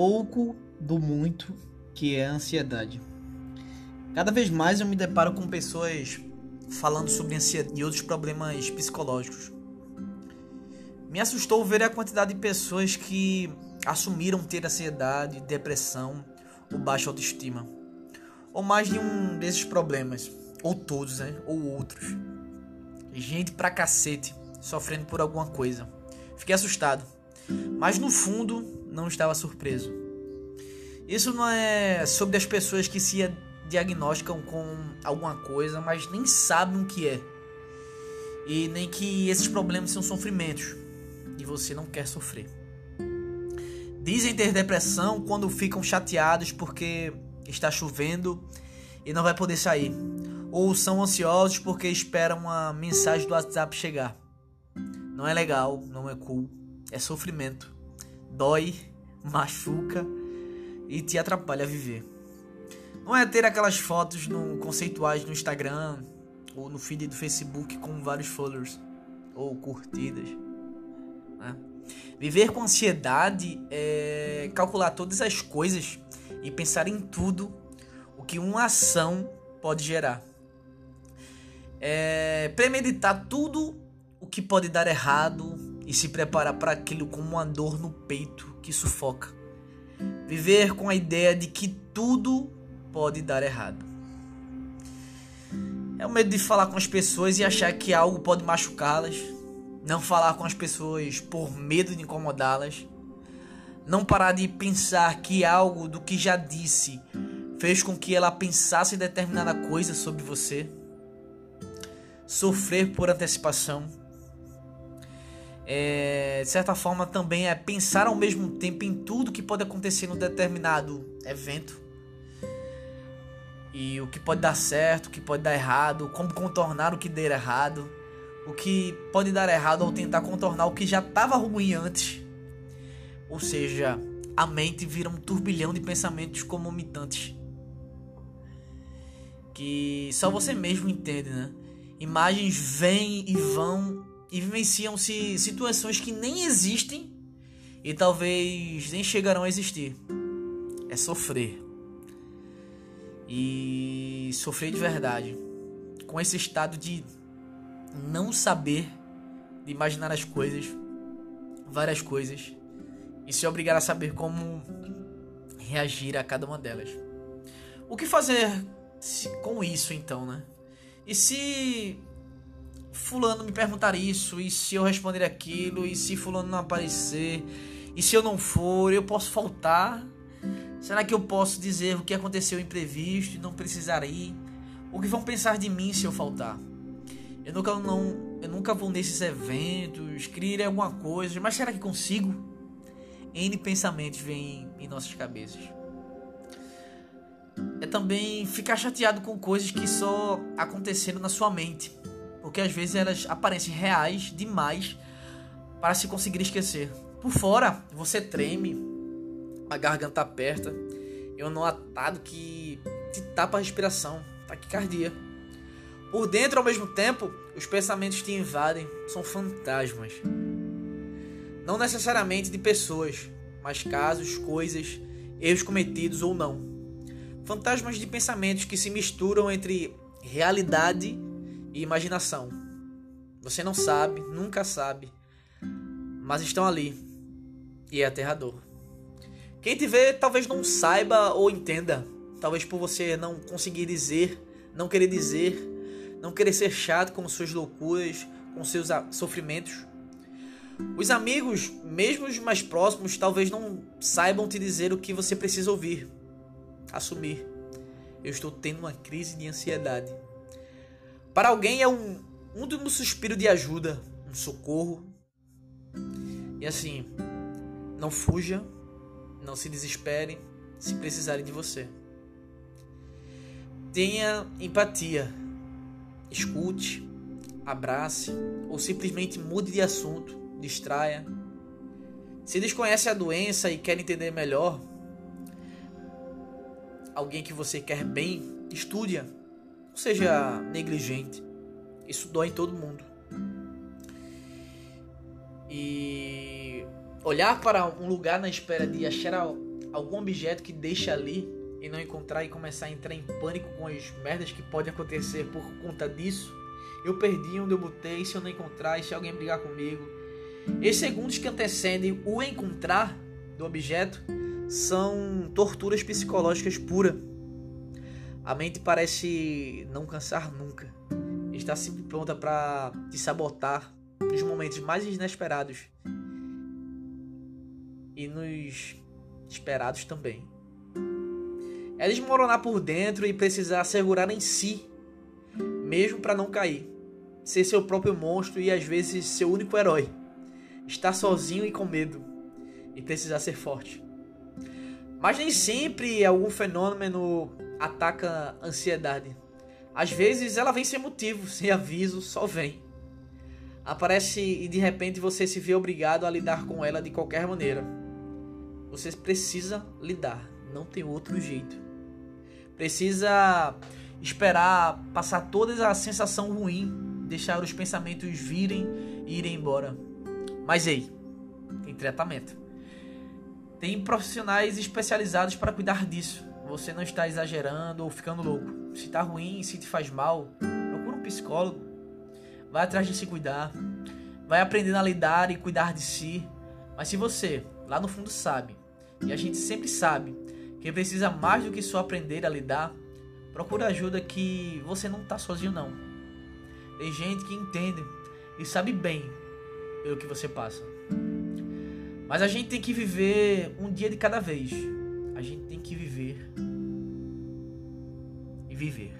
pouco do muito que é a ansiedade. Cada vez mais eu me deparo com pessoas falando sobre ansiedade e outros problemas psicológicos. Me assustou ver a quantidade de pessoas que assumiram ter ansiedade, depressão ou baixa autoestima, ou mais de um desses problemas, ou todos, né? ou outros. Gente pra cacete sofrendo por alguma coisa. Fiquei assustado, mas no fundo não estava surpreso. Isso não é sobre as pessoas que se diagnosticam com alguma coisa, mas nem sabem o que é. E nem que esses problemas são sofrimentos e você não quer sofrer. Dizem ter depressão quando ficam chateados porque está chovendo e não vai poder sair. Ou são ansiosos porque esperam uma mensagem do WhatsApp chegar. Não é legal, não é cool, é sofrimento. Dói, machuca e te atrapalha a viver. Não é ter aquelas fotos no, conceituais no Instagram ou no feed do Facebook com vários followers ou curtidas. Né? Viver com ansiedade é calcular todas as coisas e pensar em tudo o que uma ação pode gerar. É premeditar tudo o que pode dar errado e se preparar para aquilo com uma dor no peito que sufoca. Viver com a ideia de que tudo pode dar errado. É o medo de falar com as pessoas e achar que algo pode machucá-las não falar com as pessoas por medo de incomodá-las, não parar de pensar que algo do que já disse fez com que ela pensasse determinada coisa sobre você, sofrer por antecipação. É, de certa forma também é pensar ao mesmo tempo em tudo que pode acontecer num determinado evento e o que pode dar certo, o que pode dar errado, como contornar o que der errado o que pode dar errado ao tentar contornar o que já estava ruim antes. Ou seja, a mente vira um turbilhão de pensamentos comumitantes. Que só você mesmo entende, né? Imagens vêm e vão e vivenciam-se situações que nem existem e talvez nem chegarão a existir. É sofrer. E sofrer de verdade. Com esse estado de não saber de imaginar as coisas, várias coisas, e se obrigar a saber como reagir a cada uma delas. O que fazer com isso então, né? E se fulano me perguntar isso, e se eu responder aquilo, e se fulano não aparecer, e se eu não for, eu posso faltar? Será que eu posso dizer o que aconteceu imprevisto e não precisar ir? O que vão pensar de mim se eu faltar? Eu nunca não, eu nunca vou nesses eventos, criar alguma coisa, mas será que consigo? N pensamentos vêm em nossas cabeças. É também ficar chateado com coisas que só aconteceram na sua mente, porque às vezes elas aparecem reais demais para se conseguir esquecer. Por fora, você treme, a garganta aperta, e um nó atado que te tapa a respiração, taquicardia. Por dentro, ao mesmo tempo, os pensamentos te invadem, são fantasmas. Não necessariamente de pessoas, mas casos, coisas, erros cometidos ou não. Fantasmas de pensamentos que se misturam entre realidade e imaginação. Você não sabe, nunca sabe, mas estão ali e é aterrador. Quem te vê talvez não saiba ou entenda, talvez por você não conseguir dizer, não querer dizer não querer ser chato com suas loucuras, com seus sofrimentos. Os amigos, mesmo os mais próximos, talvez não saibam te dizer o que você precisa ouvir. Assumir. Eu estou tendo uma crise de ansiedade. Para alguém é um, último suspiro de ajuda, um socorro. E assim, não fuja, não se desespere se precisarem de você. Tenha empatia escute, abrace ou simplesmente mude de assunto, distraia. Se desconhece a doença e quer entender melhor, alguém que você quer bem, estude-a. Não seja negligente. Isso dói em todo mundo. E olhar para um lugar na espera de achar algum objeto que deixa ali e não encontrar e começar a entrar em pânico com as merdas que podem acontecer por conta disso, eu perdi onde eu botei, se eu não encontrar, e se alguém brigar comigo. Esses segundos que antecedem o encontrar do objeto são torturas psicológicas puras. A mente parece não cansar nunca. Está sempre pronta para te sabotar nos momentos mais inesperados e nos esperados também. É desmoronar por dentro e precisar segurar em si, mesmo para não cair. Ser seu próprio monstro e às vezes seu único herói. Estar sozinho e com medo e precisar ser forte. Mas nem sempre algum fenômeno ataca a ansiedade. Às vezes ela vem sem motivo, sem aviso, só vem. Aparece e de repente você se vê obrigado a lidar com ela de qualquer maneira. Você precisa lidar, não tem outro jeito. Precisa esperar passar toda a sensação ruim, deixar os pensamentos virem e irem embora. Mas ei, tem tratamento. Tem profissionais especializados para cuidar disso. Você não está exagerando ou ficando louco. Se está ruim, se te faz mal, procura um psicólogo. Vai atrás de se cuidar. Vai aprendendo a lidar e cuidar de si. Mas se você, lá no fundo, sabe, e a gente sempre sabe, que precisa mais do que só aprender a lidar, procura ajuda que você não está sozinho não. Tem gente que entende e sabe bem pelo que você passa. Mas a gente tem que viver um dia de cada vez. A gente tem que viver e viver.